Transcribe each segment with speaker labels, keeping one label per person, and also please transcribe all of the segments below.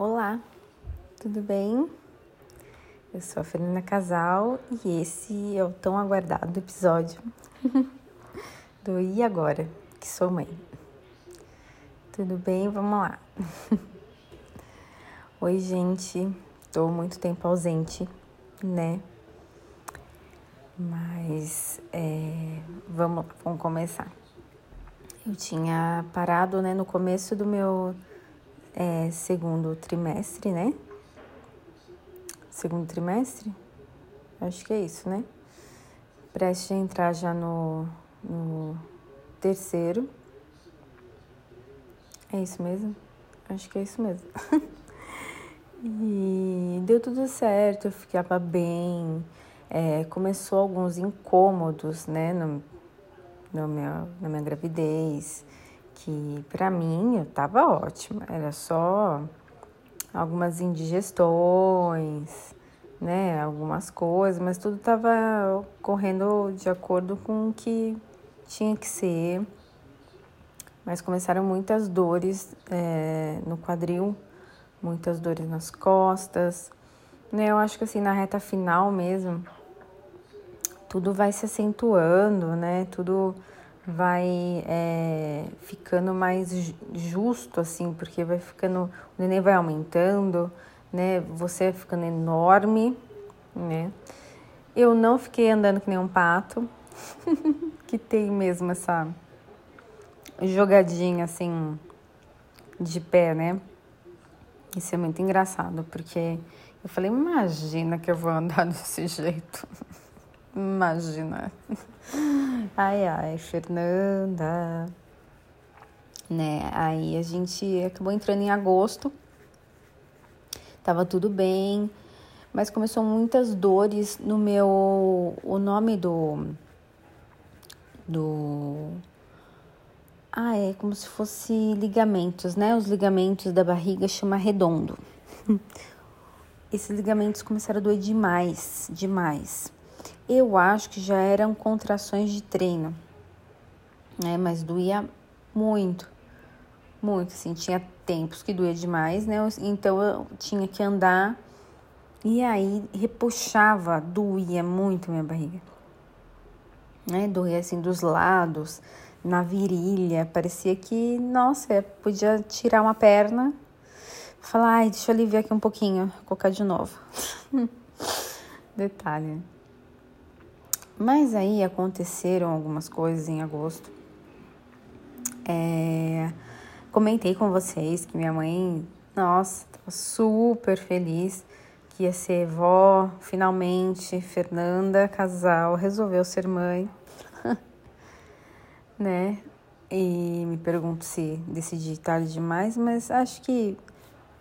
Speaker 1: Olá, tudo bem? Eu sou a Fernanda Casal e esse é o tão aguardado episódio do E Agora, que sou mãe. Tudo bem? Vamos lá. Oi, gente, tô muito tempo ausente, né? Mas é, vamos, vamos começar. Eu tinha parado né, no começo do meu é, segundo trimestre, né? Segundo trimestre? Acho que é isso, né? Preste a entrar já no, no terceiro. É isso mesmo? Acho que é isso mesmo. e deu tudo certo, eu ficava bem. É, começou alguns incômodos, né, no, no meu, na minha gravidez que para mim eu tava ótima, era só algumas indigestões, né, algumas coisas, mas tudo tava correndo de acordo com o que tinha que ser. Mas começaram muitas dores é, no quadril, muitas dores nas costas. Né, eu acho que assim, na reta final mesmo, tudo vai se acentuando, né? Tudo vai é, ficando mais justo, assim, porque vai ficando, o neném vai aumentando, né? Você vai ficando enorme, né? Eu não fiquei andando que nem um pato, que tem mesmo essa jogadinha assim de pé, né? Isso é muito engraçado, porque eu falei, imagina que eu vou andar desse jeito. Imagina. Ai, ai, Fernanda. Né? Aí a gente acabou entrando em agosto. Tava tudo bem, mas começou muitas dores no meu. O nome do. Do. Ah, é como se fosse ligamentos, né? Os ligamentos da barriga chama redondo. Esses ligamentos começaram a doer demais, demais. Eu acho que já eram contrações de treino, né? Mas doía muito, muito, assim, tinha tempos que doía demais, né? Então eu tinha que andar e aí repuxava, doía muito minha barriga, né? Doía assim dos lados, na virilha, parecia que, nossa, podia tirar uma perna, falar, ai, deixa eu aliviar aqui um pouquinho, colocar de novo. Detalhe. Mas aí aconteceram algumas coisas em agosto. É, comentei com vocês que minha mãe, nossa, estava super feliz que ia ser vó, finalmente. Fernanda, casal, resolveu ser mãe, né? E me pergunto se decidi tarde demais, mas acho que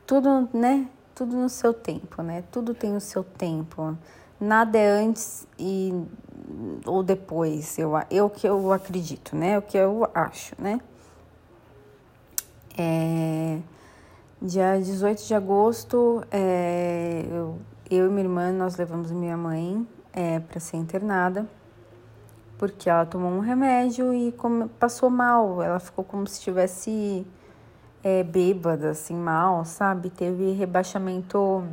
Speaker 1: tudo, né? Tudo no seu tempo, né? Tudo tem o seu tempo. Nada é antes e ou depois, eu, eu que eu acredito, né? O que eu acho, né? É, dia 18 de agosto, é, eu, eu e minha irmã, nós levamos minha mãe é, para ser internada, porque ela tomou um remédio e come, passou mal, ela ficou como se estivesse é, bêbada, assim, mal, sabe? Teve rebaixamento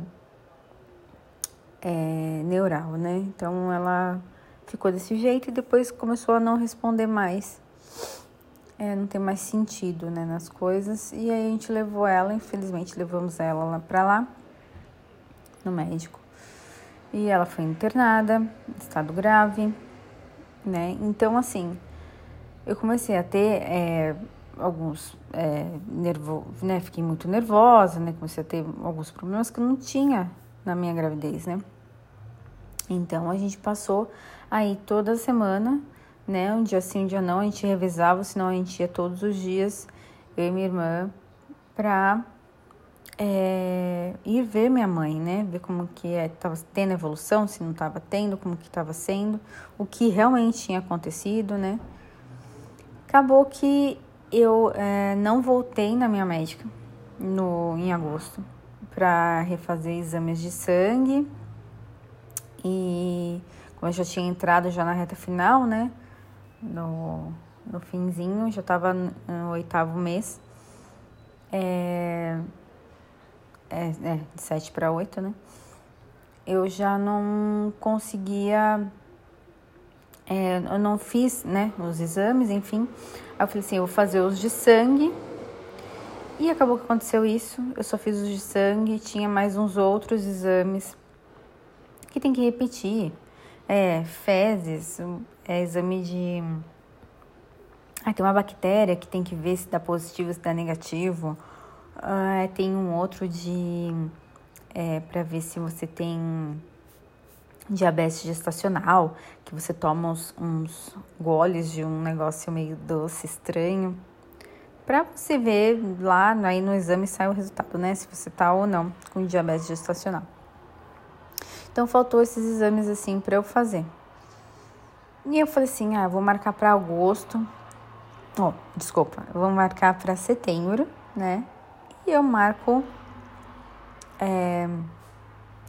Speaker 1: é, neural, né? Então ela ficou desse jeito e depois começou a não responder mais. É, não tem mais sentido né, nas coisas. E aí a gente levou ela, infelizmente levamos ela lá pra lá, no médico. E ela foi internada, estado grave, né? Então, assim, eu comecei a ter é, alguns é, nervo, né? Fiquei muito nervosa, né? Comecei a ter alguns problemas que eu não tinha na minha gravidez, né? Então a gente passou aí toda semana, né? Um dia sim, um dia não, a gente revezava, senão a gente ia todos os dias, eu e minha irmã, pra é, ir ver minha mãe, né? Ver como que é, tava tendo evolução, se não tava tendo, como que tava sendo, o que realmente tinha acontecido, né? Acabou que eu é, não voltei na minha médica no, em agosto para refazer exames de sangue e como eu já tinha entrado já na reta final, né? No, no finzinho, já estava no oitavo mês. É, é, é, de 7 para 8, né? Eu já não conseguia. É, eu não fiz, né, os exames, enfim. Aí eu falei assim: eu vou fazer os de sangue. E acabou que aconteceu isso. Eu só fiz os de sangue, tinha mais uns outros exames que tem que repetir. É, fezes, é exame de. Ah, tem uma bactéria que tem que ver se dá positivo, se dá negativo. Ah, tem um outro de. É, para ver se você tem diabetes gestacional, que você toma uns, uns goles de um negócio meio doce, estranho. Pra você ver lá, aí no exame sai o resultado, né? Se você tá ou não com diabetes gestacional. Então faltou esses exames assim para eu fazer. E eu falei assim: ah, vou marcar para agosto. Oh, desculpa, vou marcar para setembro, né? E eu marco. É,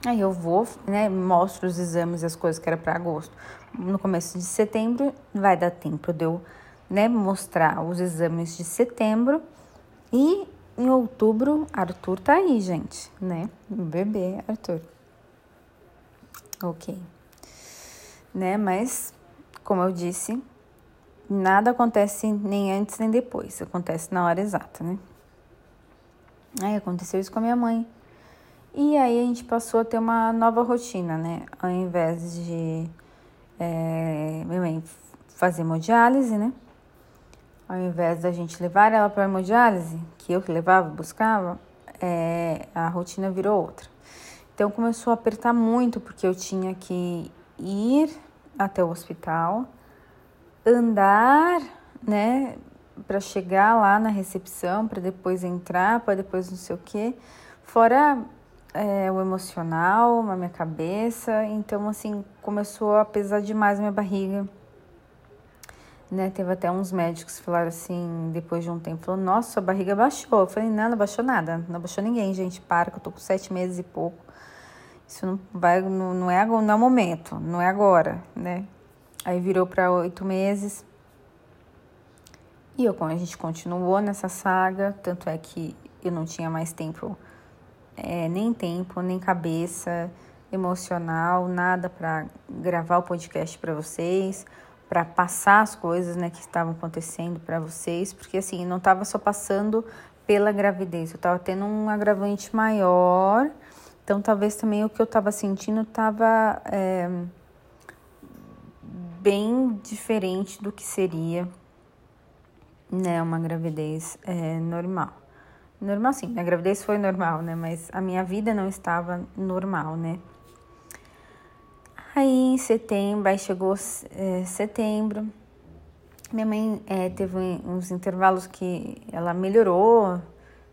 Speaker 1: aí eu vou, né? Mostro os exames e as coisas que era para agosto. No começo de setembro, vai dar tempo de eu né, mostrar os exames de setembro. E em outubro, Arthur tá aí, gente, né? O bebê Arthur. Ok. Né, mas como eu disse, nada acontece nem antes nem depois, acontece na hora exata, né? Aí aconteceu isso com a minha mãe. E aí a gente passou a ter uma nova rotina, né? Ao invés de é, minha mãe fazer hemodiálise, né? Ao invés da gente levar ela para hemodiálise, que eu que levava, buscava, é, a rotina virou outra. Então começou a apertar muito, porque eu tinha que ir até o hospital, andar, né, para chegar lá na recepção, para depois entrar, para depois não sei o quê. Fora é, o emocional, a minha cabeça. Então, assim, começou a pesar demais a minha barriga. Né, teve até uns médicos que falaram assim, depois de um tempo, falou, nossa, sua barriga baixou. Eu falei, não, não baixou nada, não baixou ninguém, gente, para, que eu tô com sete meses e pouco. Isso não vai, não, não é não é o momento, não é agora, né? Aí virou para oito meses. E eu, a gente continuou nessa saga, tanto é que eu não tinha mais tempo, é, nem tempo, nem cabeça emocional, nada para gravar o podcast para vocês, para passar as coisas, né, que estavam acontecendo para vocês, porque assim, não estava só passando pela gravidez, eu estava tendo um agravante maior então, talvez também o que eu estava sentindo estava é, bem diferente do que seria né, uma gravidez é, normal. Normal sim, a gravidez foi normal, né? Mas a minha vida não estava normal, né? Aí em setembro, aí chegou é, setembro, minha mãe é, teve uns intervalos que ela melhorou,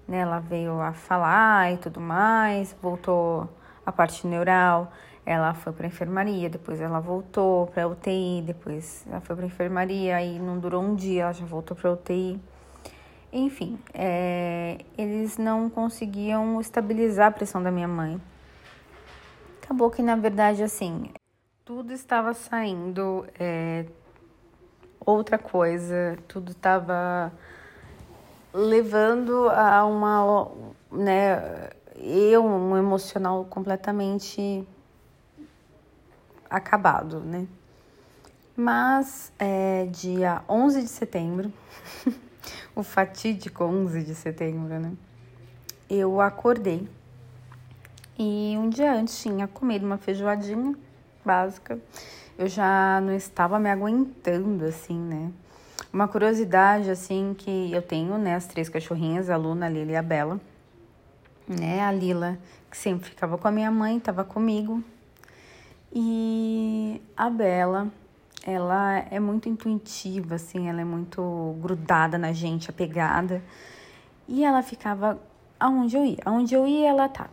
Speaker 1: né? Ela veio a falar e tudo mais, voltou a parte neural, ela foi para enfermaria, depois ela voltou para UTI, depois ela foi para enfermaria, aí não durou um dia, ela já voltou para UTI. Enfim, é, eles não conseguiam estabilizar a pressão da minha mãe. Acabou que, na verdade, assim, tudo estava saindo é, outra coisa, tudo estava levando a uma, né, eu, um emocional completamente acabado, né? Mas é, dia 11 de setembro, o fatídico 11 de setembro, né? Eu acordei e um dia antes tinha comido uma feijoadinha básica. Eu já não estava me aguentando, assim, né? Uma curiosidade, assim, que eu tenho, né? As três cachorrinhas, a Luna, a Lila e a Bela. Né? A Lila, que sempre ficava com a minha mãe, estava comigo. E a Bela, ela é muito intuitiva, assim, ela é muito grudada na gente, apegada. E ela ficava aonde eu ia. Aonde eu ia, ela tava.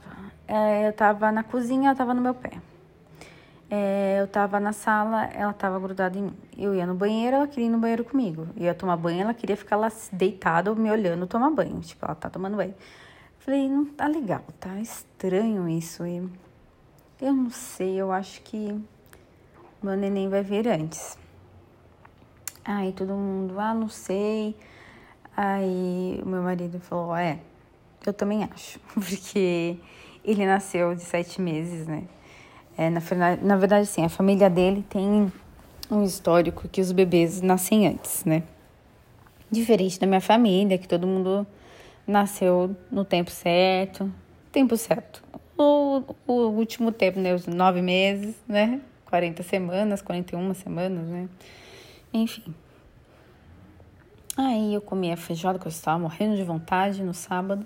Speaker 1: É, eu tava na cozinha, ela tava no meu pé. É, eu tava na sala, ela tava grudada em mim. Eu ia no banheiro, ela queria ir no banheiro comigo. Eu ia tomar banho, ela queria ficar lá deitada, me olhando tomar banho. Tipo, ela tá tomando banho. Falei, não tá legal, tá estranho isso. E eu não sei, eu acho que meu neném vai vir antes. Aí todo mundo, ah, não sei. Aí o meu marido falou, é, Eu também acho, porque ele nasceu de sete meses, né? É, na, na verdade, sim, a família dele tem um histórico que os bebês nascem antes, né? Diferente da minha família, que todo mundo nasceu no tempo certo, tempo certo. O, o último tempo, né? Os nove meses, né? 40 semanas, 41 semanas, né? Enfim. Aí eu comi a feijoada que eu estava morrendo de vontade no sábado.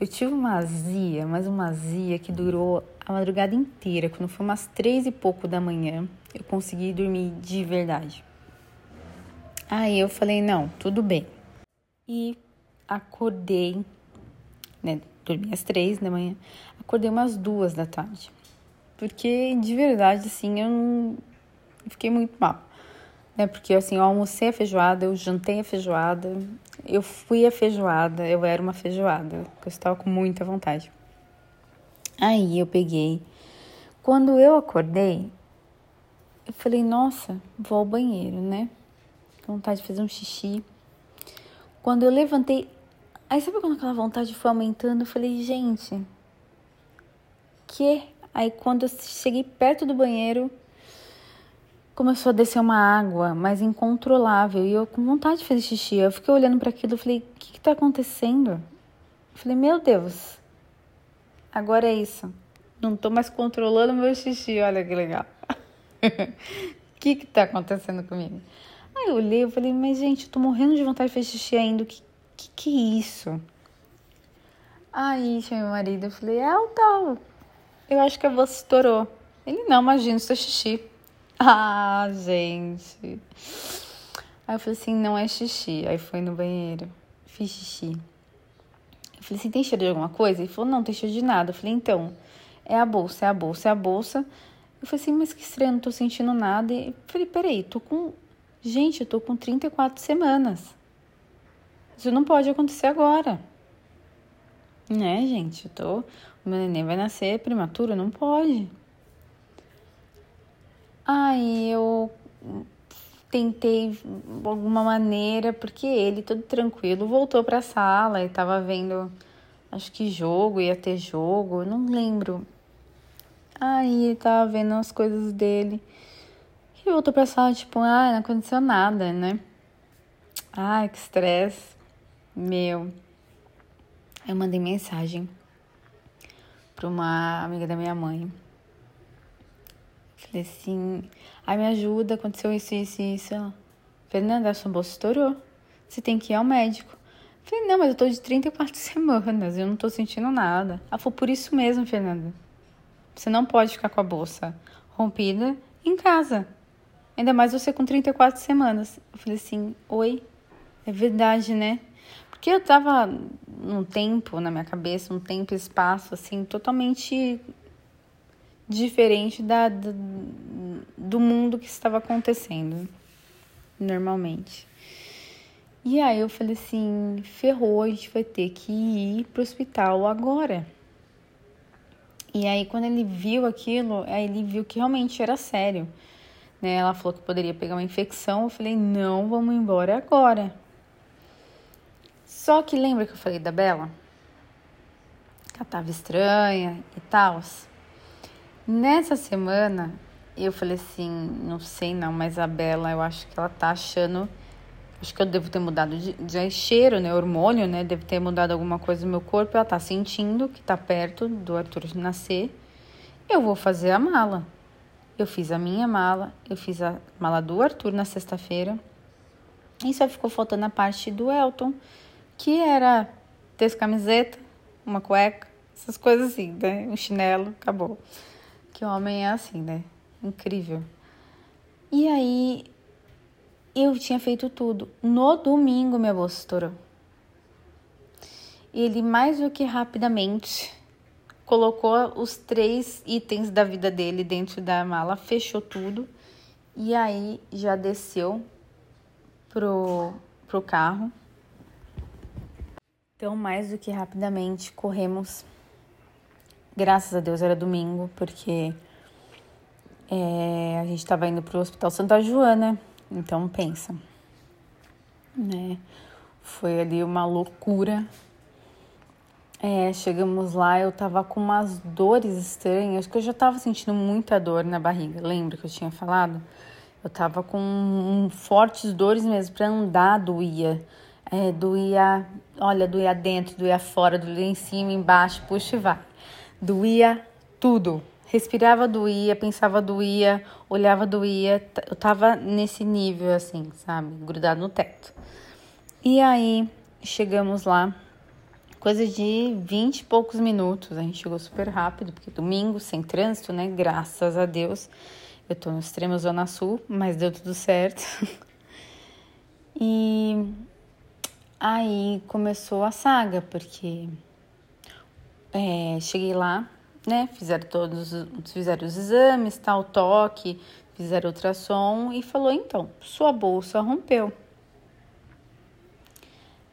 Speaker 1: Eu tive uma azia, mas uma azia que durou a madrugada inteira. Quando foi umas três e pouco da manhã, eu consegui dormir de verdade. Aí eu falei, não, tudo bem. E acordei, né? Dormi às três da manhã, acordei umas duas da tarde. Porque de verdade, assim, eu não eu fiquei muito mal. Né? Porque assim, eu almocei a feijoada, eu jantei a feijoada, eu fui a feijoada, eu era uma feijoada, eu estava com muita vontade. Aí eu peguei. Quando eu acordei, eu falei, nossa, vou ao banheiro, né? Vontade de fazer um xixi. Quando eu levantei, aí sabe quando aquela vontade foi aumentando? Eu falei, gente, que? Aí quando eu cheguei perto do banheiro, começou a descer uma água, mas incontrolável, e eu com vontade de fazer xixi. Eu fiquei olhando para aquilo falei: o que, que tá acontecendo? Eu falei: meu Deus, agora é isso. Não tô mais controlando meu xixi, olha que legal. O que que tá acontecendo comigo? Aí eu olhei e falei: mas gente, eu tô morrendo de vontade de fazer xixi ainda, o que, que que é isso? Aí chamei meu marido e falei: é o tal. Eu acho que a voz estourou. Ele: não, imagina, seu xixi. Ah, gente. Aí eu falei assim, não é xixi. Aí foi no banheiro, fiz xixi. Eu falei assim, tem cheiro de alguma coisa? Ele falou, não, tem cheiro de nada. Eu falei, então, é a bolsa, é a bolsa, é a bolsa. Eu falei assim, mas que estranho, não tô sentindo nada. Eu falei, peraí, tô com. Gente, eu tô com 34 semanas. Isso não pode acontecer agora. Né, gente? Eu tô. O meu neném vai nascer prematuro, não pode. Aí eu tentei de alguma maneira, porque ele, todo tranquilo, voltou para a sala e estava vendo, acho que jogo, ia ter jogo, não lembro. Aí ele tava vendo as coisas dele. E voltou pra sala, tipo, ah, não aconteceu nada, né? Ai, que estresse. Meu. Eu mandei mensagem para uma amiga da minha mãe. Falei assim, ai me ajuda, aconteceu isso, isso, isso. Ela, Fernanda, a sua bolsa estourou. Você tem que ir ao médico. Falei, não, mas eu tô de 34 semanas, eu não tô sentindo nada. Ela falou, por isso mesmo, Fernanda. Você não pode ficar com a bolsa rompida em casa. Ainda mais você com 34 semanas. Eu falei assim, oi, é verdade, né? Porque eu tava num tempo na minha cabeça, um tempo e espaço, assim, totalmente diferente da, do, do mundo que estava acontecendo normalmente. E aí eu falei assim, ferrou, a gente vai ter que ir pro hospital agora. E aí quando ele viu aquilo, aí ele viu que realmente era sério. Né? Ela falou que poderia pegar uma infecção, eu falei, não, vamos embora agora. Só que lembra que eu falei da Bela? Que ela tava estranha e tal. Nessa semana, eu falei assim, não sei não, mas a Bela, eu acho que ela tá achando, acho que eu devo ter mudado de, de cheiro, né, hormônio, né, deve ter mudado alguma coisa no meu corpo, ela tá sentindo que tá perto do Arthur nascer. Eu vou fazer a mala. Eu fiz a minha mala, eu fiz a mala do Arthur na sexta-feira. E só ficou faltando a parte do Elton, que era ter camiseta, uma cueca, essas coisas assim, né? Um chinelo, acabou que homem é assim, né? Incrível. E aí eu tinha feito tudo. No domingo minha bolsa estourou. Ele mais do que rapidamente colocou os três itens da vida dele dentro da mala, fechou tudo e aí já desceu pro, pro carro. Então, mais do que rapidamente, corremos Graças a Deus era domingo, porque é, a gente estava indo para o Hospital Santa Joana, então pensa, né? Foi ali uma loucura. É, chegamos lá, eu tava com umas dores estranhas, que eu já tava sentindo muita dor na barriga. Lembra que eu tinha falado? Eu tava com um, fortes dores mesmo, pra andar doía. É, doía, olha, doía dentro, doía fora, doía em cima, embaixo, puxa e vai. Doía tudo. Respirava, doía, pensava, doía, olhava, doía. Eu tava nesse nível, assim, sabe? Grudado no teto. E aí, chegamos lá coisa de 20 e poucos minutos. A gente chegou super rápido, porque domingo, sem trânsito, né? Graças a Deus. Eu tô no extremo Zona Sul, mas deu tudo certo. e aí começou a saga, porque é, cheguei lá, né? Fizeram todos, fizeram os exames, tal, toque, fizeram ultrassom e falou: então, sua bolsa rompeu.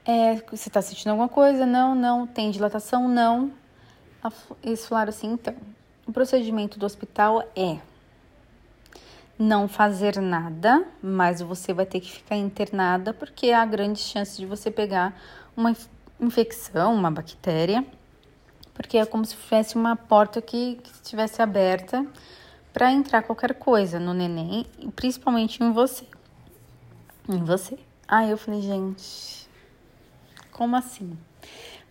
Speaker 1: É, você está sentindo alguma coisa? Não, não. Tem dilatação? Não. Eles falaram assim, então, o procedimento do hospital é não fazer nada, mas você vai ter que ficar internada porque há grande chance de você pegar uma infecção, uma bactéria, porque é como se tivesse uma porta que, que estivesse aberta para entrar qualquer coisa no neném, principalmente em você. Em você. Aí eu falei, gente, como assim?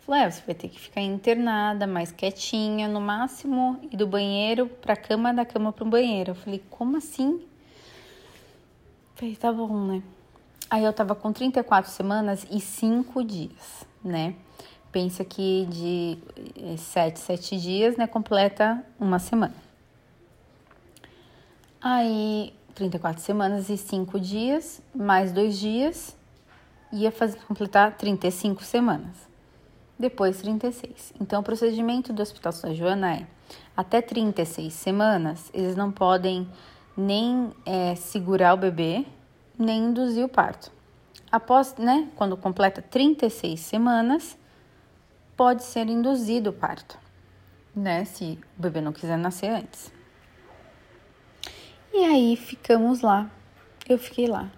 Speaker 1: Falei, é, você vai ter que ficar internada, mais quietinha, no máximo, e do banheiro pra cama, da cama pro banheiro. Eu falei, como assim? Falei, tá bom, né? Aí eu tava com 34 semanas e 5 dias, né? Pensa que de 7, eh, 7 dias, né, completa uma semana. Aí, 34 semanas e 5 dias, mais 2 dias, ia fazer, completar 35 semanas. Depois 36. Então, o procedimento do Hospital São Joana é até 36 semanas, eles não podem nem é, segurar o bebê, nem induzir o parto. Após, né, quando completa 36 semanas, pode ser induzido o parto, né, se o bebê não quiser nascer antes. E aí ficamos lá. Eu fiquei lá.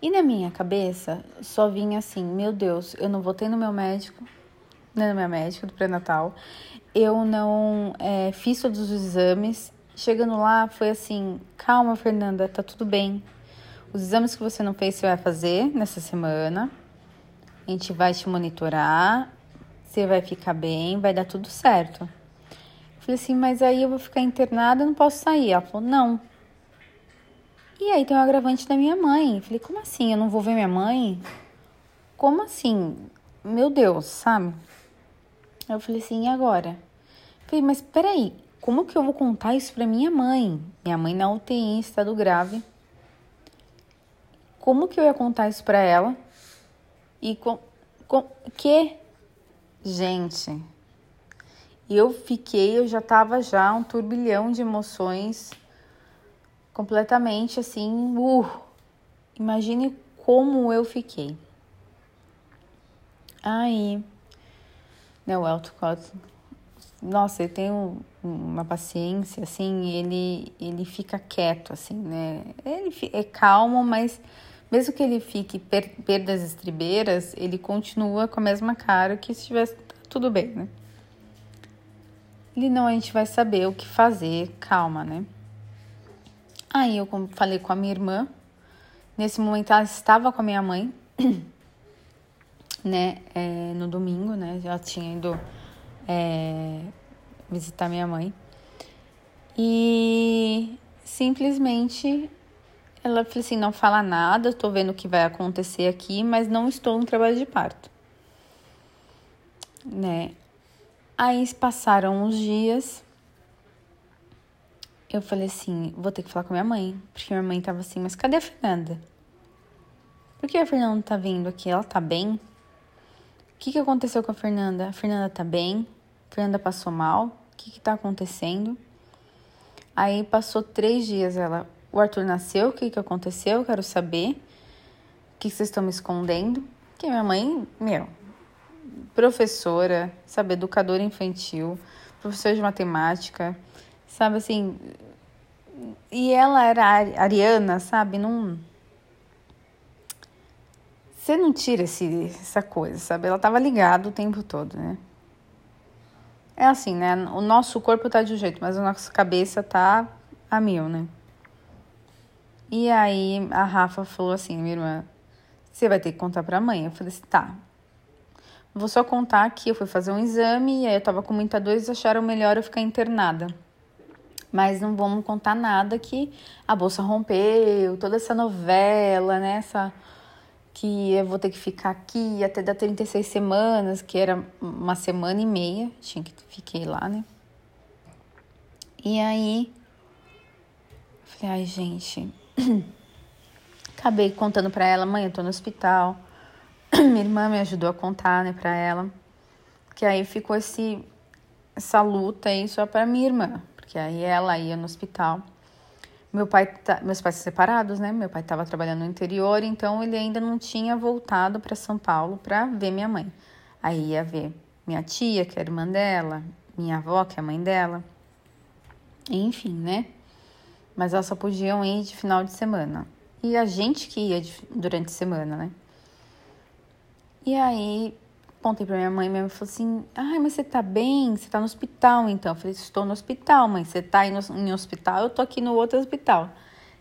Speaker 1: E na minha cabeça só vinha assim: meu Deus, eu não votei no meu médico, né, no meu médico do pré-natal, eu não é, fiz todos os exames. Chegando lá, foi assim: calma, Fernanda, tá tudo bem. Os exames que você não fez, você vai fazer nessa semana. A gente vai te monitorar, você vai ficar bem, vai dar tudo certo. Eu falei assim, mas aí eu vou ficar internada, eu não posso sair. Ela falou, não, e aí tem o agravante da minha mãe. Falei, como assim? Eu não vou ver minha mãe? Como assim? Meu Deus, sabe? Eu falei assim, e agora? Falei, mas peraí, como que eu vou contar isso pra minha mãe? Minha mãe na UTI, em estado grave. Como que eu ia contar isso pra ela? E com, com que? Gente, eu fiquei, eu já tava já um turbilhão de emoções completamente assim, uh, imagine como eu fiquei. Aí, né, o Elton nossa, ele tem uma paciência, assim, ele, ele fica quieto, assim, né? Ele é calmo, mas mesmo que ele fique per, perdas estribeiras, ele continua com a mesma cara que se estivesse tudo bem, né? Ele não, a gente vai saber o que fazer, calma, né? Aí eu falei com a minha irmã. Nesse momento ela estava com a minha mãe, né? É, no domingo, né? Já tinha ido é, visitar minha mãe. E simplesmente ela falou assim: não fala nada, estou vendo o que vai acontecer aqui, mas não estou no trabalho de parto. Né? Aí passaram uns dias eu falei assim, vou ter que falar com minha mãe. Porque minha mãe tava assim, mas cadê a Fernanda? Por que a Fernanda tá vindo aqui? Ela tá bem? O que, que aconteceu com a Fernanda? A Fernanda tá bem? A Fernanda passou mal? O que que tá acontecendo? Aí passou três dias, ela... O Arthur nasceu, o que que aconteceu? Eu quero saber. O que, que vocês estão me escondendo? Porque minha mãe, meu, professora, sabe, educadora infantil, professora de matemática sabe assim. E ela era ariana, sabe? Não. Você não tira esse, essa coisa, sabe? Ela tava ligada o tempo todo, né? É assim, né? O nosso corpo tá de um jeito, mas a nossa cabeça tá a mil, né? E aí a Rafa falou assim, minha irmã, você vai ter que contar pra mãe. Eu falei assim, tá. Vou só contar que eu fui fazer um exame e aí eu tava com muita dor e acharam melhor eu ficar internada. Mas não vamos contar nada que a bolsa rompeu, toda essa novela, né? Essa que eu vou ter que ficar aqui até dar 36 semanas, que era uma semana e meia, tinha que fiquei lá, né? E aí, falei, ai, gente, acabei contando para ela, mãe, eu tô no hospital. Minha irmã me ajudou a contar, né, para ela. Que aí ficou esse essa luta aí só para minha irmã, porque aí ela ia no hospital meu pai, tá, meus pais separados, né? Meu pai estava trabalhando no interior, então ele ainda não tinha voltado para São Paulo para ver minha mãe. Aí ia ver minha tia, que é a irmã dela, minha avó, que é a mãe dela. Enfim, né? Mas elas só podiam ir de final de semana. E a gente que ia de, durante a semana, né? E aí Contei pra minha mãe, minha mãe falou assim: Ai, mas você tá bem? Você tá no hospital então? Eu falei: Estou no hospital, mãe. Você tá em hospital? Eu tô aqui no outro hospital.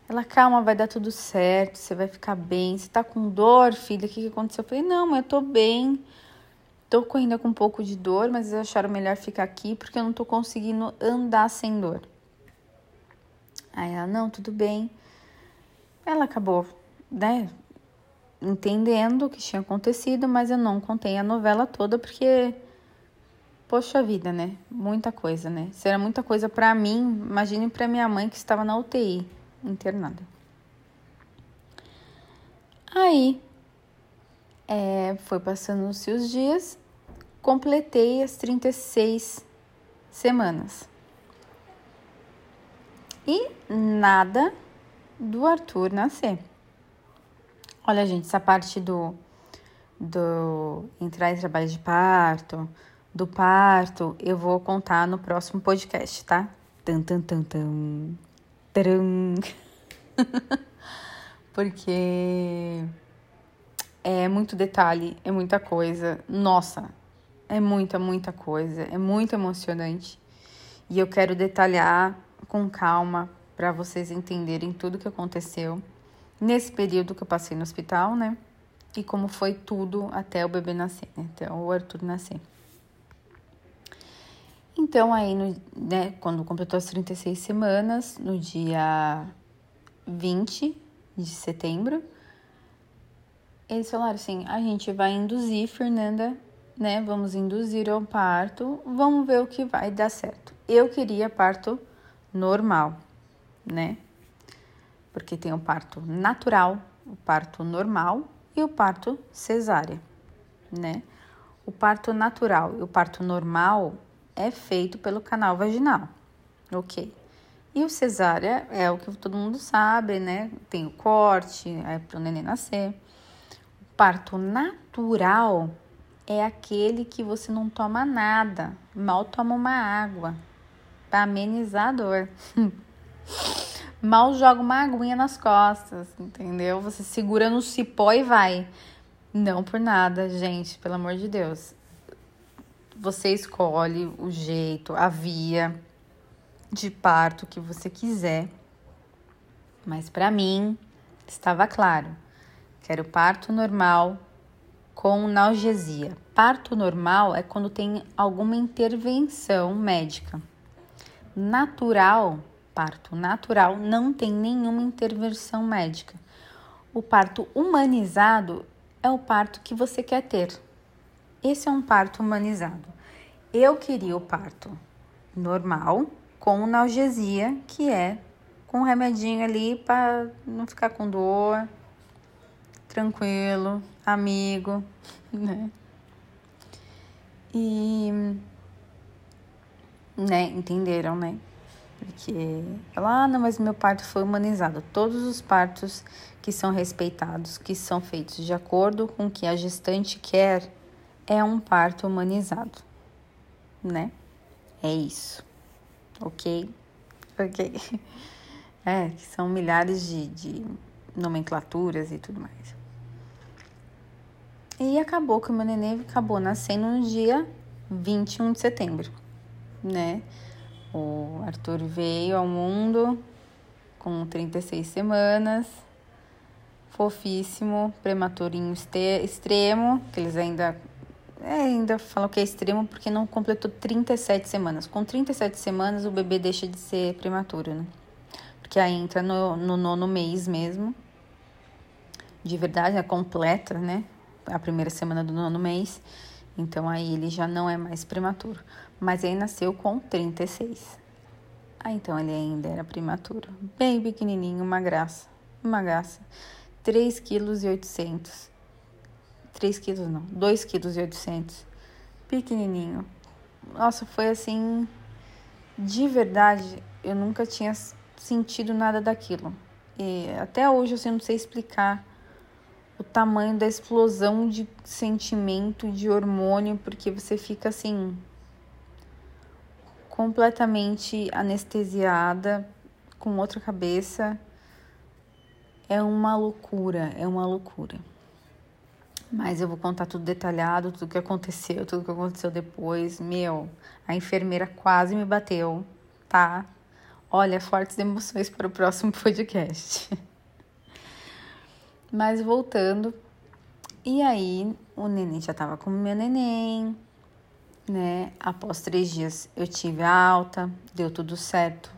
Speaker 1: Ela, calma, vai dar tudo certo, você vai ficar bem. Você tá com dor, filha? O que, que aconteceu? Eu falei: Não, mãe, eu tô bem. Tô ainda com um pouco de dor, mas eles acharam melhor ficar aqui porque eu não tô conseguindo andar sem dor. Aí ela, não, tudo bem. Ela acabou, né, entendendo o que tinha acontecido, mas eu não contei a novela toda porque poxa vida, né? Muita coisa, né? Se era muita coisa para mim, imagine para minha mãe que estava na UTI, internada. Aí, é, foi passando-se os dias, completei as 36 semanas. E nada do Arthur nascer. Olha, gente, essa parte do, do entrar em trabalho de parto, do parto, eu vou contar no próximo podcast, tá? Tan, tan, tan, tan. Taram. Porque é muito detalhe, é muita coisa. Nossa, é muita, muita coisa. É muito emocionante. E eu quero detalhar com calma para vocês entenderem tudo que aconteceu nesse período que eu passei no hospital, né? E como foi tudo até o bebê nascer, né? até o Arthur nascer. Então, aí, no, né, quando completou as 36 semanas, no dia 20 de setembro, eles falaram assim: a gente vai induzir, Fernanda, né? Vamos induzir ao parto, vamos ver o que vai dar certo. Eu queria parto normal, né? porque tem o parto natural, o parto normal e o parto cesárea, né? O parto natural e o parto normal é feito pelo canal vaginal, ok? E o cesárea é o que todo mundo sabe, né? Tem o corte, é para o neném nascer. O parto natural é aquele que você não toma nada, mal toma uma água para amenizar a dor. mal joga uma aguinha nas costas, entendeu? Você segura no cipó e vai. Não por nada, gente, pelo amor de Deus. Você escolhe o jeito, a via de parto que você quiser. Mas para mim estava claro. Quero parto normal com analgesia. Parto normal é quando tem alguma intervenção médica. Natural parto natural não tem nenhuma intervenção médica. O parto humanizado é o parto que você quer ter. Esse é um parto humanizado. Eu queria o parto normal com analgesia, que é com um remedinho ali para não ficar com dor, tranquilo, amigo, né? E né, entenderam, né? Porque ela, ah, não, mas meu parto foi humanizado. Todos os partos que são respeitados, que são feitos de acordo com o que a gestante quer, é um parto humanizado, né? É isso, ok? Ok. É, que são milhares de, de nomenclaturas e tudo mais. E acabou que o meu neném acabou nascendo no dia 21 de setembro. Né? O Arthur veio ao mundo com 36 semanas, fofíssimo, prematurinho extremo, que eles ainda é, ainda falam que é extremo porque não completou 37 semanas. Com 37 semanas o bebê deixa de ser prematuro, né? Porque aí entra no, no nono mês mesmo. De verdade, é completa, né? A primeira semana do nono mês. Então aí ele já não é mais prematuro. Mas aí nasceu com 36. Ah, então ele ainda era prematuro. Bem pequenininho, uma graça. Uma graça. 3 quilos e 800. 3 quilos não, 2 quilos e 800. Pequenininho. Nossa, foi assim... De verdade, eu nunca tinha sentido nada daquilo. E até hoje assim, eu não sei explicar o tamanho da explosão de sentimento, de hormônio, porque você fica assim completamente anestesiada, com outra cabeça. É uma loucura, é uma loucura. Mas eu vou contar tudo detalhado, tudo que aconteceu, tudo que aconteceu depois. Meu, a enfermeira quase me bateu, tá? Olha, fortes emoções para o próximo podcast. Mas voltando, e aí o neném já tava com o meu neném, né? Após três dias eu tive a alta, deu tudo certo.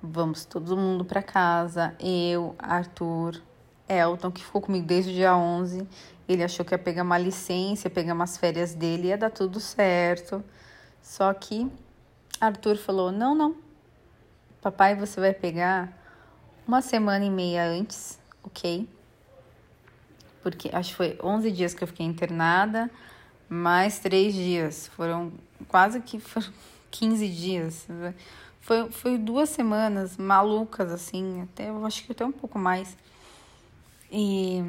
Speaker 1: Vamos todo mundo para casa, eu, Arthur, Elton, que ficou comigo desde o dia 11. Ele achou que ia pegar uma licença, pegar umas férias dele, ia dar tudo certo. Só que Arthur falou: não, não. Papai, você vai pegar uma semana e meia antes, ok? Porque acho que foi 11 dias que eu fiquei internada, mais três dias. Foram quase que foram 15 dias. Foi, foi duas semanas malucas, assim, até eu acho que até um pouco mais. E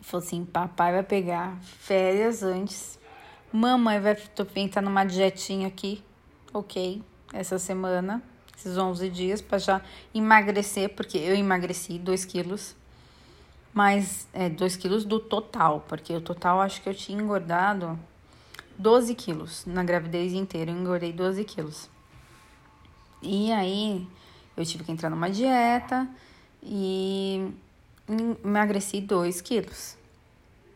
Speaker 1: falou assim: papai vai pegar férias antes. Mamãe vai entrar numa dietinha aqui, ok, essa semana, esses 11 dias, para já emagrecer, porque eu emagreci 2 quilos mais é, 2 quilos do total, porque o total acho que eu tinha engordado 12 quilos na gravidez inteira, eu engordei 12 quilos. E aí eu tive que entrar numa dieta e emagreci 2 quilos.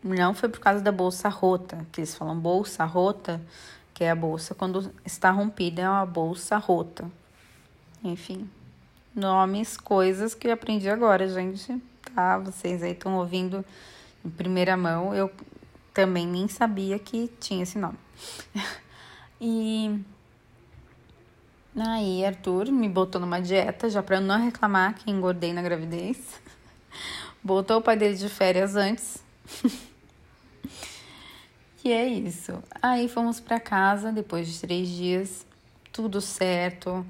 Speaker 1: Não foi por causa da bolsa rota, que eles falam bolsa rota, que é a bolsa quando está rompida, é uma bolsa rota. Enfim, nomes, coisas que eu aprendi agora, gente tá? Vocês aí estão ouvindo em primeira mão. Eu também nem sabia que tinha esse nome. e aí, Arthur me botou numa dieta já para eu não reclamar que engordei na gravidez. Botou o pai dele de férias antes. e é isso. Aí fomos para casa depois de três dias, tudo certo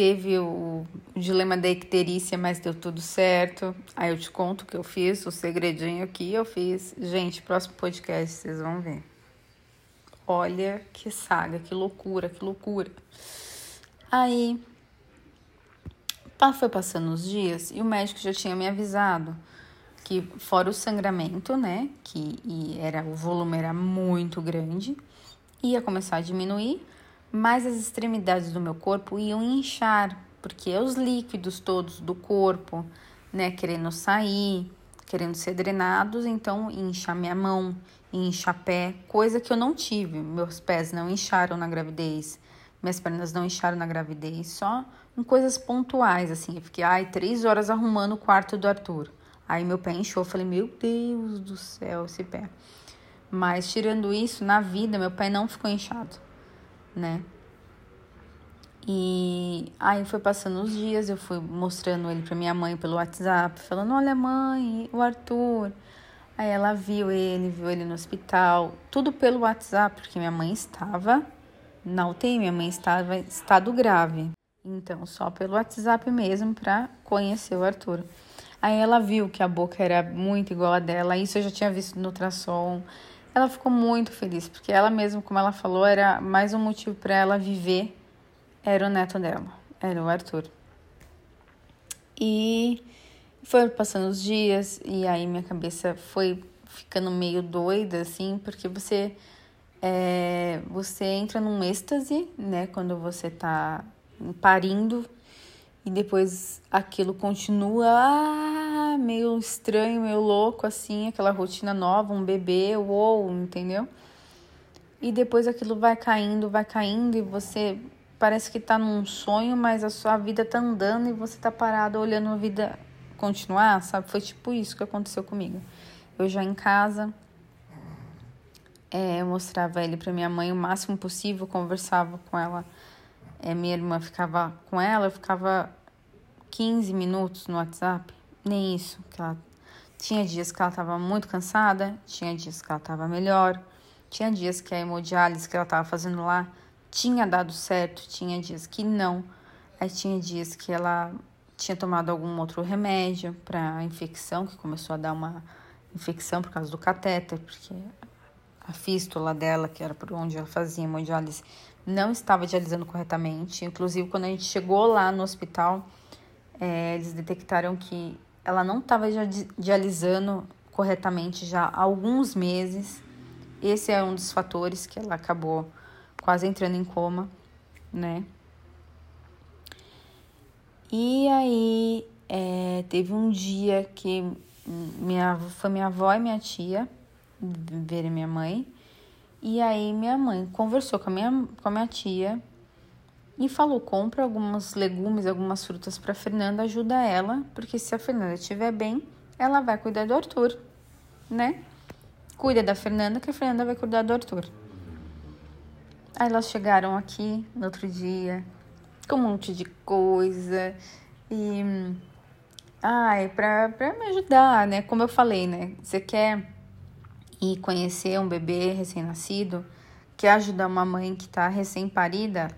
Speaker 1: teve o, dilema da icterícia, mas deu tudo certo. Aí eu te conto o que eu fiz, o segredinho aqui eu fiz. Gente, próximo podcast vocês vão ver. Olha que saga, que loucura, que loucura. Aí foi passando os dias e o médico já tinha me avisado que fora o sangramento, né, que era o volume era muito grande, ia começar a diminuir mas as extremidades do meu corpo iam inchar, porque os líquidos todos do corpo, né, querendo sair, querendo ser drenados, então incha minha mão, incha pé, coisa que eu não tive. Meus pés não incharam na gravidez, minhas pernas não incharam na gravidez, só em coisas pontuais, assim. Eu fiquei, ai, três horas arrumando o quarto do Arthur. Aí meu pé inchou, eu falei, meu Deus do céu, esse pé. Mas tirando isso, na vida, meu pé não ficou inchado né? E aí foi passando os dias, eu fui mostrando ele para minha mãe pelo WhatsApp, falando: "Olha, mãe, o Arthur". Aí ela viu ele, viu ele no hospital, tudo pelo WhatsApp, porque minha mãe estava na UTI, minha mãe estava em estado grave. Então, só pelo WhatsApp mesmo para conhecer o Arthur. Aí ela viu que a boca era muito igual a dela, isso eu já tinha visto no ultrassom. Ela ficou muito feliz, porque ela mesma, como ela falou, era mais um motivo para ela viver, era o neto dela, era o Arthur. E foi passando os dias, e aí minha cabeça foi ficando meio doida, assim, porque você é, você entra num êxtase, né? Quando você tá parindo e depois aquilo continua ah, meio estranho, meio louco, assim, aquela rotina nova, um bebê, uou, entendeu? E depois aquilo vai caindo, vai caindo e você parece que tá num sonho, mas a sua vida tá andando e você tá parado olhando a vida continuar, sabe? Foi tipo isso que aconteceu comigo. Eu já em casa, é, eu mostrava ele para minha mãe o máximo possível, conversava com ela. É, minha irmã ficava com ela, eu ficava 15 minutos no WhatsApp, nem isso. Que ela, tinha dias que ela estava muito cansada, tinha dias que ela estava melhor, tinha dias que a hemodiálise que ela estava fazendo lá tinha dado certo, tinha dias que não. Aí tinha dias que ela tinha tomado algum outro remédio para infecção, que começou a dar uma infecção por causa do catéter, porque a fístula dela, que era por onde ela fazia hemodiálise, não estava dialisando corretamente. Inclusive, quando a gente chegou lá no hospital, é, eles detectaram que ela não estava dialisando corretamente já há alguns meses. Esse é um dos fatores que ela acabou quase entrando em coma, né? E aí é, teve um dia que minha, foi minha avó e minha tia ver minha mãe. E aí minha mãe conversou com a minha, com a minha tia e falou: compra alguns legumes, algumas frutas para Fernanda, ajuda ela, porque se a Fernanda estiver bem, ela vai cuidar do Arthur, né? Cuida da Fernanda, que a Fernanda vai cuidar do Arthur. Aí elas chegaram aqui no outro dia com um monte de coisa e. Ai, pra me ajudar, né? Como eu falei, né? Você quer ir conhecer um bebê recém-nascido, quer ajudar uma mãe que tá recém-parida,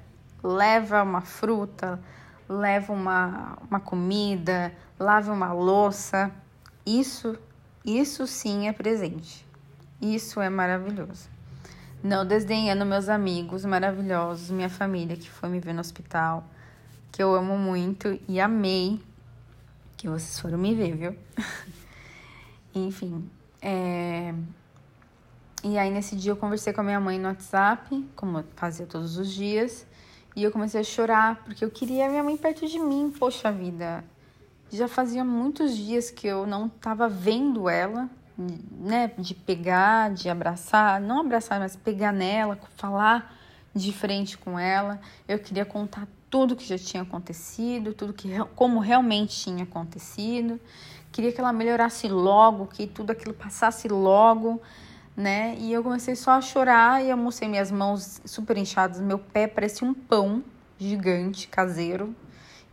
Speaker 1: leva uma fruta, leva uma, uma comida, lave uma louça. Isso, isso sim é presente. Isso é maravilhoso. Não desdenhando meus amigos maravilhosos, minha família que foi me ver no hospital, que eu amo muito e amei que vocês foram me ver, viu? Enfim, é... e aí nesse dia eu conversei com a minha mãe no WhatsApp, como eu fazia todos os dias, e eu comecei a chorar porque eu queria a minha mãe perto de mim, poxa vida. Já fazia muitos dias que eu não estava vendo ela, né, de pegar, de abraçar, não abraçar, mas pegar nela, falar de frente com ela. Eu queria contar tudo que já tinha acontecido, tudo que como realmente tinha acontecido. Queria que ela melhorasse logo, que tudo aquilo passasse logo, né? E eu comecei só a chorar e eu mostrei minhas mãos super inchadas, meu pé parecia um pão gigante, caseiro,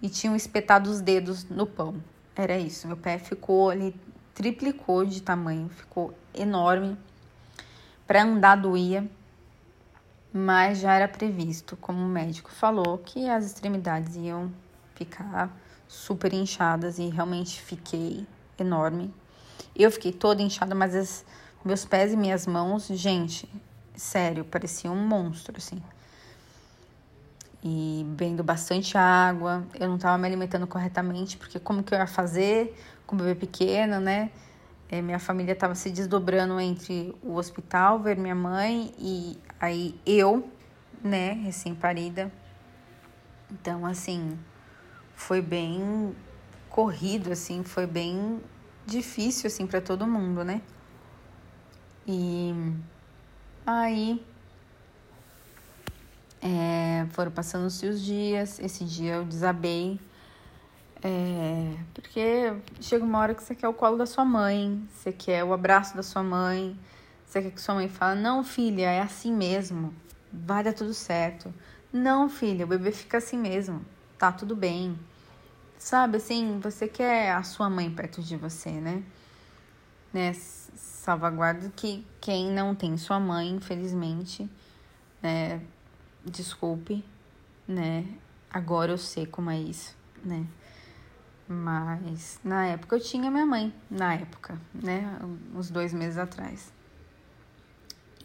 Speaker 1: e tinham espetado os dedos no pão. Era isso, meu pé ficou ali triplicou de tamanho, ficou enorme. Para andar doía, mas já era previsto, como o médico falou, que as extremidades iam ficar super inchadas e realmente fiquei enorme. Eu fiquei toda inchada, mas as, meus pés e minhas mãos, gente, sério, parecia um monstro assim. E bebendo bastante água, eu não estava me alimentando corretamente, porque como que eu ia fazer com o bebê pequeno, né? É, minha família estava se desdobrando entre o hospital, ver minha mãe e aí eu, né, recém-parida. Então, assim, foi bem corrido, assim, foi bem difícil, assim, para todo mundo, né? E aí é, foram passando-se os dias, esse dia eu desabei é, porque chega uma hora que você quer o colo da sua mãe, você quer o abraço da sua mãe, você quer que sua mãe fale, não, filha, é assim mesmo, vai dar tudo certo. Não, filha, o bebê fica assim mesmo, tá tudo bem. Sabe, assim, você quer a sua mãe perto de você, né? né? Salvaguarda que quem não tem sua mãe, infelizmente, né? Desculpe, né? Agora eu sei como é isso, né? Mas na época eu tinha minha mãe, na época, né? Uns dois meses atrás.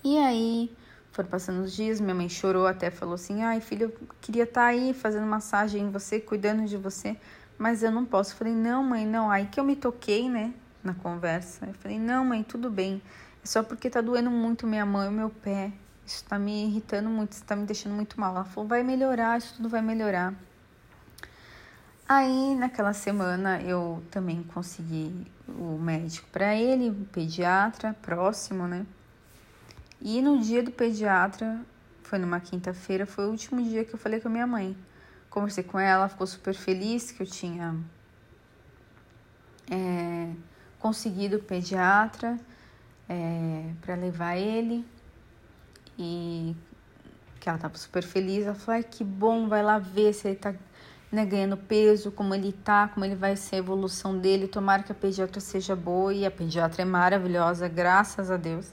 Speaker 1: E aí foram passando os dias, minha mãe chorou até, falou assim: ai, filho, eu queria estar tá aí fazendo massagem em você, cuidando de você, mas eu não posso. Falei: não, mãe, não. Aí que eu me toquei, né, na conversa. Eu falei: não, mãe, tudo bem. É só porque tá doendo muito minha mão e meu pé. Isso tá me irritando muito, isso tá me deixando muito mal. Ela falou: vai melhorar, isso tudo vai melhorar. Aí, naquela semana, eu também consegui o médico para ele, o pediatra, próximo, né? E no dia do pediatra, foi numa quinta-feira, foi o último dia que eu falei com a minha mãe. Conversei com ela, ficou super feliz que eu tinha é, conseguido o pediatra é, para levar ele e que ela tava super feliz. Ela falou: que bom, vai lá ver se ele tá né, ganhando peso, como ele tá, como ele vai ser a evolução dele. Tomara que a pediatra seja boa e a pediatra é maravilhosa, graças a Deus.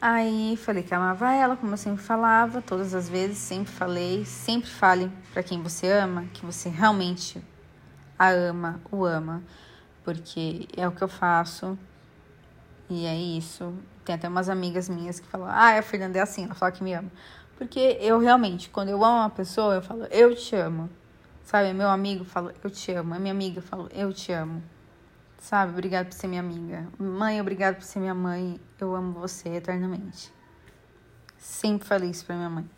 Speaker 1: Aí falei que amava ela, como eu sempre falava, todas as vezes, sempre falei, sempre fale para quem você ama, que você realmente a ama, o ama, porque é o que eu faço e é isso. Tem até umas amigas minhas que falam: Ah, a Fernanda é assim, ela fala que me ama. Porque eu realmente, quando eu amo uma pessoa, eu falo: Eu te amo. Sabe? Meu amigo fala: Eu te amo. A minha amiga fala: Eu te amo. Sabe? Obrigado por ser minha amiga. Mãe, obrigado por ser minha mãe. Eu amo você eternamente. Sempre falei isso pra minha mãe.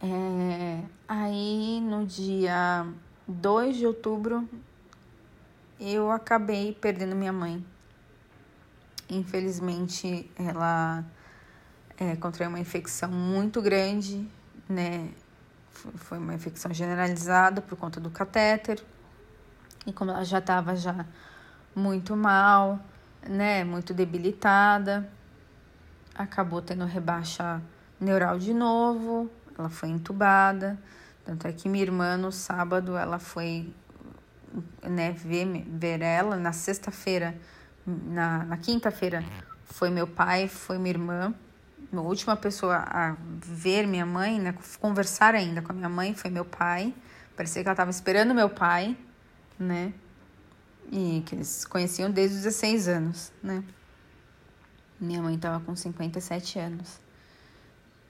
Speaker 1: É... Aí, no dia 2 de outubro, eu acabei perdendo minha mãe. Infelizmente, ela é, contraiu uma infecção muito grande, né? Foi uma infecção generalizada por conta do catéter. E como ela já estava já muito mal, né, muito debilitada, acabou tendo rebaixa neural de novo, ela foi entubada. Tanto é que minha irmã no sábado ela foi né, ver, ver ela, na sexta-feira, na, na quinta-feira foi meu pai, foi minha irmã. A última pessoa a ver minha mãe, né, conversar ainda com a minha mãe foi meu pai. Parecia que ela estava esperando meu pai, né? E que eles conheciam desde os 16 anos, né? Minha mãe estava com 57 anos.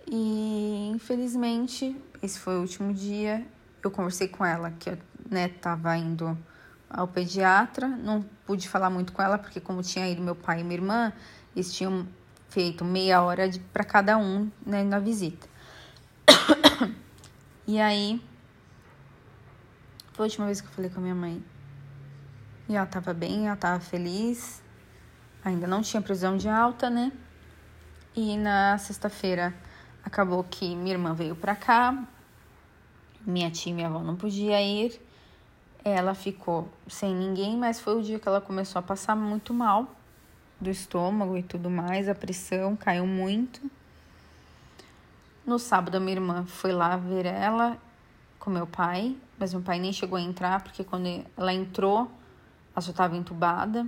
Speaker 1: E infelizmente, esse foi o último dia. Eu conversei com ela que eu né, tava indo ao pediatra, não pude falar muito com ela porque como tinha ido meu pai e minha irmã, eles tinham feito meia hora para cada um né, na visita. e aí foi a última vez que eu falei com a minha mãe. E ela tava bem, ela tava feliz. Ainda não tinha prisão de alta, né? E na sexta-feira acabou que minha irmã veio pra cá. Minha tia e minha avó não podia ir. Ela ficou sem ninguém, mas foi o dia que ela começou a passar muito mal do estômago e tudo mais. A pressão caiu muito. No sábado, a minha irmã foi lá ver ela com meu pai, mas meu pai nem chegou a entrar, porque quando ela entrou, ela já estava entubada.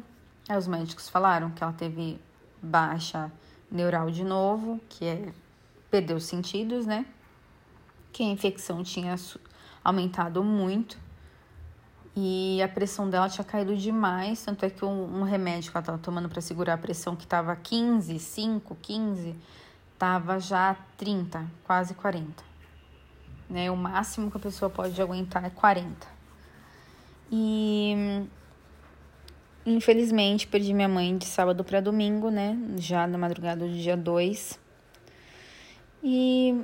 Speaker 1: Aí os médicos falaram que ela teve baixa neural de novo, que é perdeu os sentidos, né? Que a infecção tinha aumentado muito e a pressão dela tinha caído demais, tanto é que um, um remédio que ela estava tomando para segurar a pressão que estava 15, 5, 15, estava já 30, quase 40. Né? O máximo que a pessoa pode aguentar é 40. E Infelizmente, perdi minha mãe de sábado para domingo, né? Já na madrugada do dia 2. E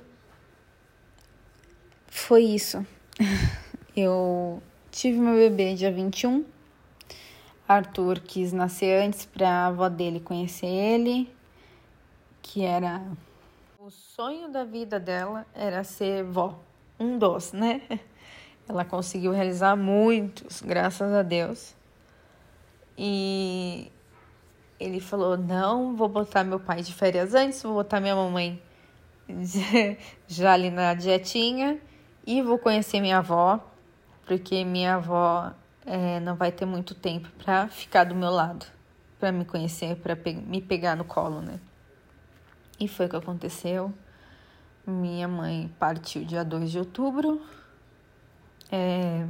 Speaker 1: foi isso. Eu tive meu bebê dia 21. Arthur quis nascer antes para a avó dele conhecer ele, que era o sonho da vida dela era ser vó, um dos, né? Ela conseguiu realizar muitos, graças a Deus. E ele falou: Não, vou botar meu pai de férias antes, vou botar minha mamãe já ali na dietinha e vou conhecer minha avó, porque minha avó é, não vai ter muito tempo para ficar do meu lado, para me conhecer, para pe me pegar no colo, né? E foi o que aconteceu. Minha mãe partiu dia 2 de outubro. É,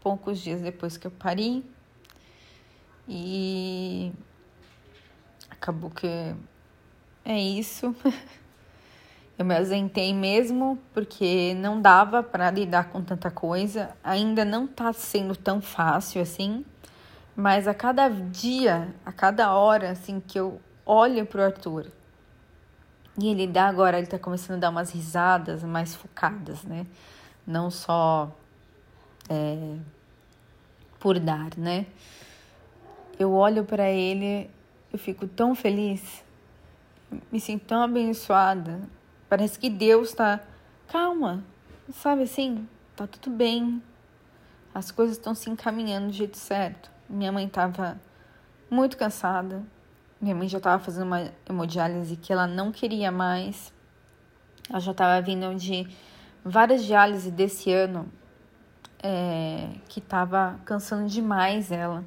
Speaker 1: poucos dias depois que eu pari. E acabou que é isso. Eu me ausentei mesmo porque não dava para lidar com tanta coisa. Ainda não tá sendo tão fácil assim, mas a cada dia, a cada hora assim que eu olho pro Arthur E ele dá agora, ele tá começando a dar umas risadas mais focadas, né? Não só é, por dar, né? Eu olho para ele, eu fico tão feliz, me sinto tão abençoada. Parece que Deus tá, calma, sabe assim, tá tudo bem. As coisas estão se encaminhando do jeito certo. Minha mãe tava muito cansada, minha mãe já estava fazendo uma hemodiálise que ela não queria mais. Ela já estava vindo de várias diálises desse ano é, que estava cansando demais ela.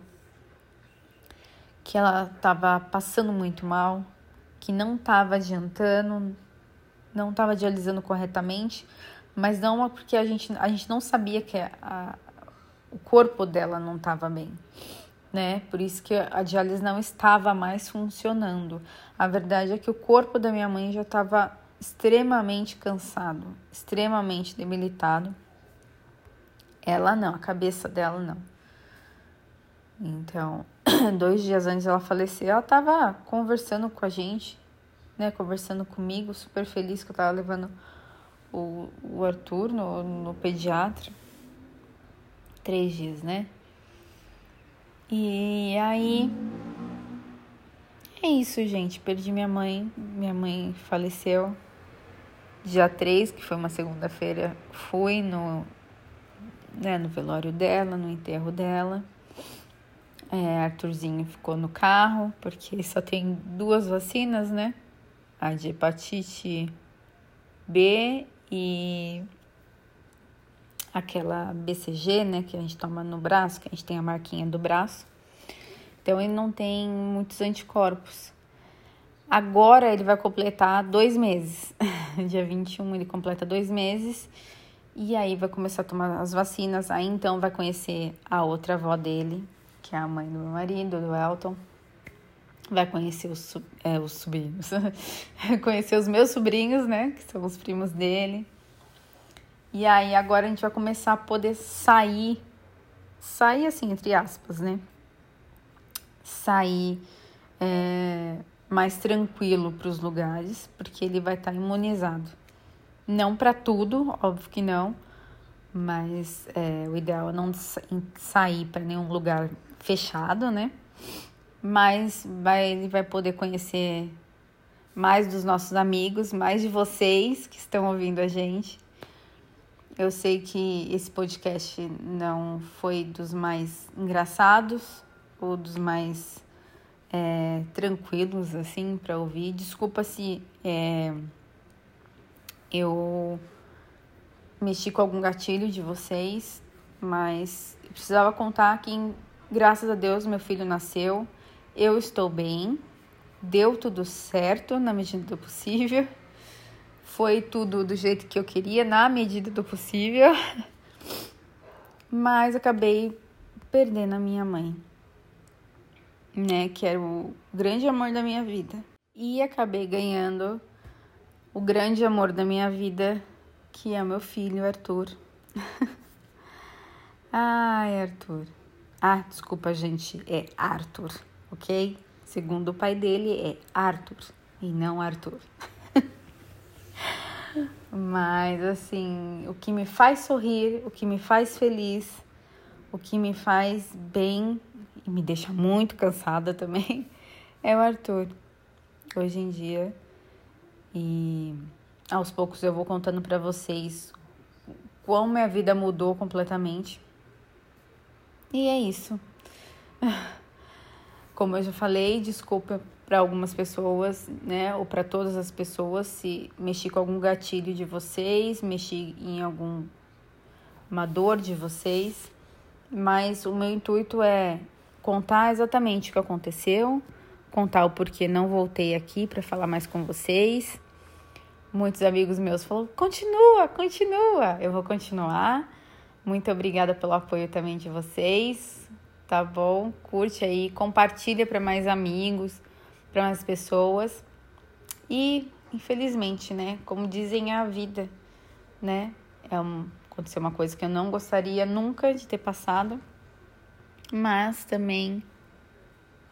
Speaker 1: Que ela estava passando muito mal, que não estava adiantando, não estava dialisando corretamente, mas não é porque a gente, a gente não sabia que a, o corpo dela não estava bem né? Por isso que a diálise não estava mais funcionando. A verdade é que o corpo da minha mãe já estava extremamente cansado, extremamente debilitado. Ela não, a cabeça dela não. Então, dois dias antes ela falecer, ela estava conversando com a gente, né? Conversando comigo, super feliz que eu estava levando o, o Arthur no, no pediatra. Três dias, né? E aí. É isso, gente. Perdi minha mãe. Minha mãe faleceu dia 3, que foi uma segunda-feira. Fui no, né, no velório dela, no enterro dela. É, Arthurzinho ficou no carro, porque só tem duas vacinas, né? A de hepatite B e aquela BCG, né, que a gente toma no braço, que a gente tem a marquinha do braço. Então ele não tem muitos anticorpos. Agora ele vai completar dois meses. Dia 21 ele completa dois meses. E aí vai começar a tomar as vacinas. Aí então vai conhecer a outra avó dele, que é a mãe do meu marido, do Elton. Vai conhecer os, é, os sobrinhos. conhecer os meus sobrinhos, né? Que são os primos dele. E aí agora a gente vai começar a poder sair, sair assim, entre aspas, né? Sair é, mais tranquilo para os lugares, porque ele vai estar tá imunizado. Não para tudo, óbvio que não, mas é, o ideal é não sair para nenhum lugar fechado, né? Mas vai, ele vai poder conhecer mais dos nossos amigos, mais de vocês que estão ouvindo a gente eu sei que esse podcast não foi dos mais engraçados ou dos mais é, tranquilos, assim, para ouvir. Desculpa se é, eu mexi com algum gatilho de vocês, mas precisava contar que, graças a Deus, meu filho nasceu, eu estou bem, deu tudo certo na medida do possível foi tudo do jeito que eu queria, na medida do possível. Mas acabei perdendo a minha mãe, né? Que era o grande amor da minha vida. E acabei ganhando o grande amor da minha vida, que é meu filho, Arthur. Ai, Arthur. Ah, desculpa, gente, é Arthur, ok? Segundo o pai dele, é Arthur e não Arthur. Mas assim, o que me faz sorrir, o que me faz feliz, o que me faz bem e me deixa muito cansada também é o Arthur. Hoje em dia. E aos poucos eu vou contando para vocês como minha vida mudou completamente. E é isso. Como eu já falei, desculpa para algumas pessoas, né, ou para todas as pessoas, se mexi com algum gatilho de vocês, mexi em alguma dor de vocês, mas o meu intuito é contar exatamente o que aconteceu, contar o porquê não voltei aqui para falar mais com vocês. Muitos amigos meus falaram: continua, continua. Eu vou continuar. Muito obrigada pelo apoio também de vocês. Tá bom? Curte aí, compartilha para mais amigos para mais pessoas. E, infelizmente, né, como dizem a vida, né, é um, aconteceu uma coisa que eu não gostaria nunca de ter passado, mas também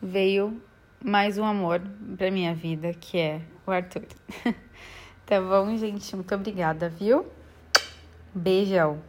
Speaker 1: veio mais um amor para minha vida, que é o Arthur. tá bom, gente? Muito obrigada, viu? Beijão.